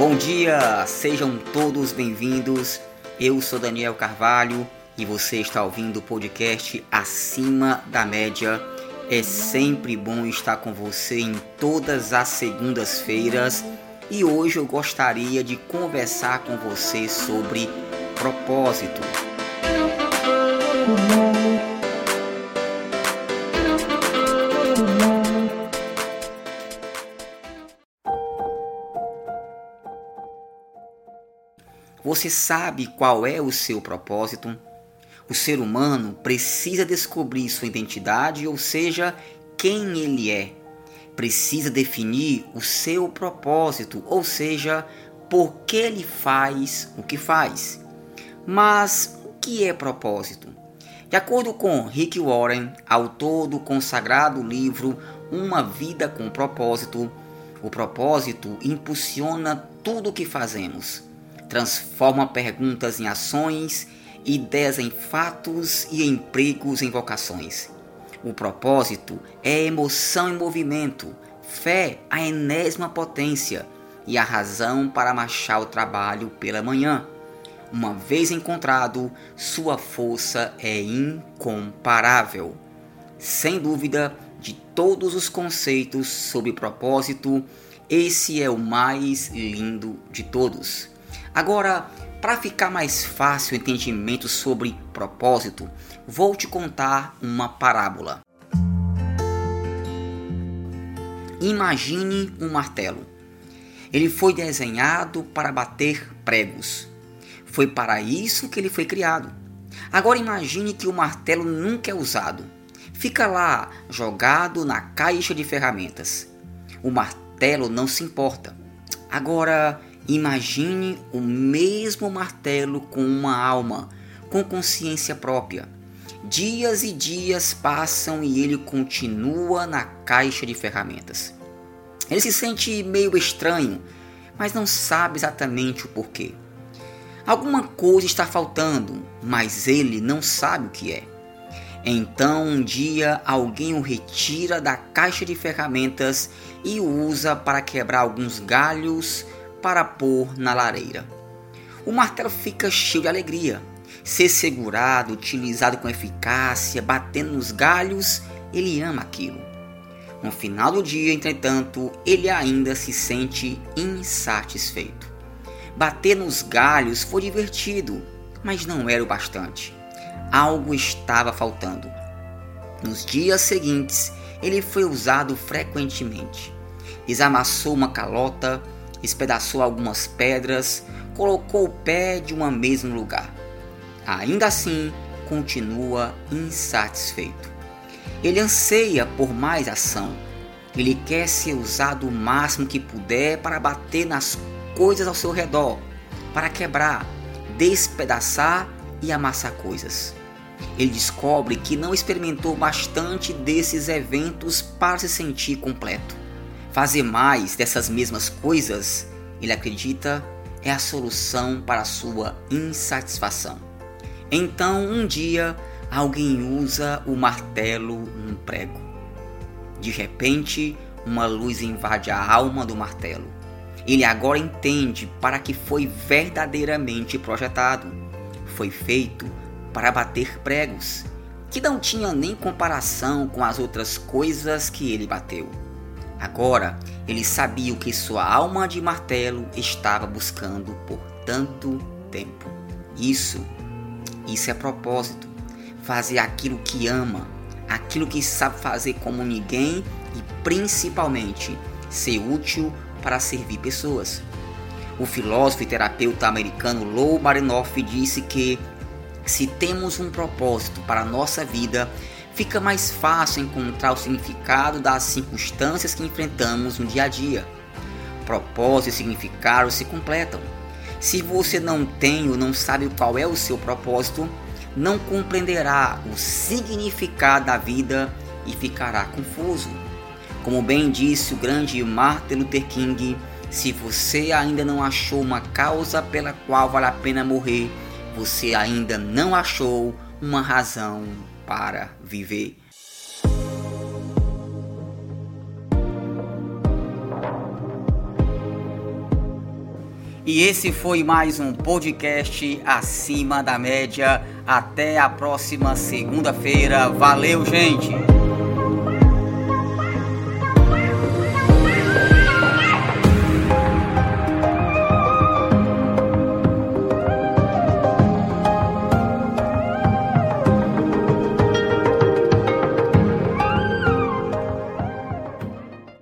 Bom dia, sejam todos bem-vindos. Eu sou Daniel Carvalho e você está ouvindo o podcast Acima da Média. É sempre bom estar com você em todas as segundas-feiras e hoje eu gostaria de conversar com você sobre propósito. Você sabe qual é o seu propósito? O ser humano precisa descobrir sua identidade, ou seja, quem ele é. Precisa definir o seu propósito, ou seja, por que ele faz o que faz. Mas o que é propósito? De acordo com Rick Warren, autor do consagrado livro Uma Vida com Propósito, o propósito impulsiona tudo o que fazemos transforma perguntas em ações, ideias em fatos e empregos em vocações. O propósito é emoção em movimento, fé a enésima potência e a razão para marchar o trabalho pela manhã. Uma vez encontrado, sua força é incomparável. Sem dúvida, de todos os conceitos sobre propósito, esse é o mais lindo de todos. Agora, para ficar mais fácil o entendimento sobre propósito, vou te contar uma parábola. Imagine um martelo. Ele foi desenhado para bater pregos. Foi para isso que ele foi criado. Agora imagine que o martelo nunca é usado. Fica lá, jogado na caixa de ferramentas. O martelo não se importa. Agora, Imagine o mesmo martelo com uma alma, com consciência própria. Dias e dias passam e ele continua na caixa de ferramentas. Ele se sente meio estranho, mas não sabe exatamente o porquê. Alguma coisa está faltando, mas ele não sabe o que é. Então um dia alguém o retira da caixa de ferramentas e o usa para quebrar alguns galhos para pôr na lareira. O martelo fica cheio de alegria. Ser segurado, utilizado com eficácia, batendo nos galhos, ele ama aquilo. No final do dia, entretanto, ele ainda se sente insatisfeito. Bater nos galhos foi divertido, mas não era o bastante. Algo estava faltando. Nos dias seguintes, ele foi usado frequentemente. Desamassou uma calota, espedaçou algumas pedras, colocou o pé de uma mesa no lugar. Ainda assim, continua insatisfeito. Ele anseia por mais ação. Ele quer ser usado o máximo que puder para bater nas coisas ao seu redor, para quebrar, despedaçar e amassar coisas. Ele descobre que não experimentou bastante desses eventos para se sentir completo. Fazer mais dessas mesmas coisas, ele acredita, é a solução para a sua insatisfação. Então, um dia, alguém usa o martelo num prego. De repente, uma luz invade a alma do martelo. Ele agora entende para que foi verdadeiramente projetado. Foi feito para bater pregos, que não tinha nem comparação com as outras coisas que ele bateu. Agora ele sabia o que sua alma de martelo estava buscando por tanto tempo. Isso, isso é propósito. Fazer aquilo que ama, aquilo que sabe fazer como ninguém e principalmente ser útil para servir pessoas. O filósofo e terapeuta americano Lou Marinoff disse que se temos um propósito para a nossa vida, fica mais fácil encontrar o significado das circunstâncias que enfrentamos no dia a dia. Propósito e significado se completam. Se você não tem ou não sabe qual é o seu propósito, não compreenderá o significado da vida e ficará confuso. Como bem disse o grande Martin Luther King, se você ainda não achou uma causa pela qual vale a pena morrer, você ainda não achou uma razão para viver. E esse foi mais um podcast acima da média. Até a próxima segunda-feira. Valeu, gente!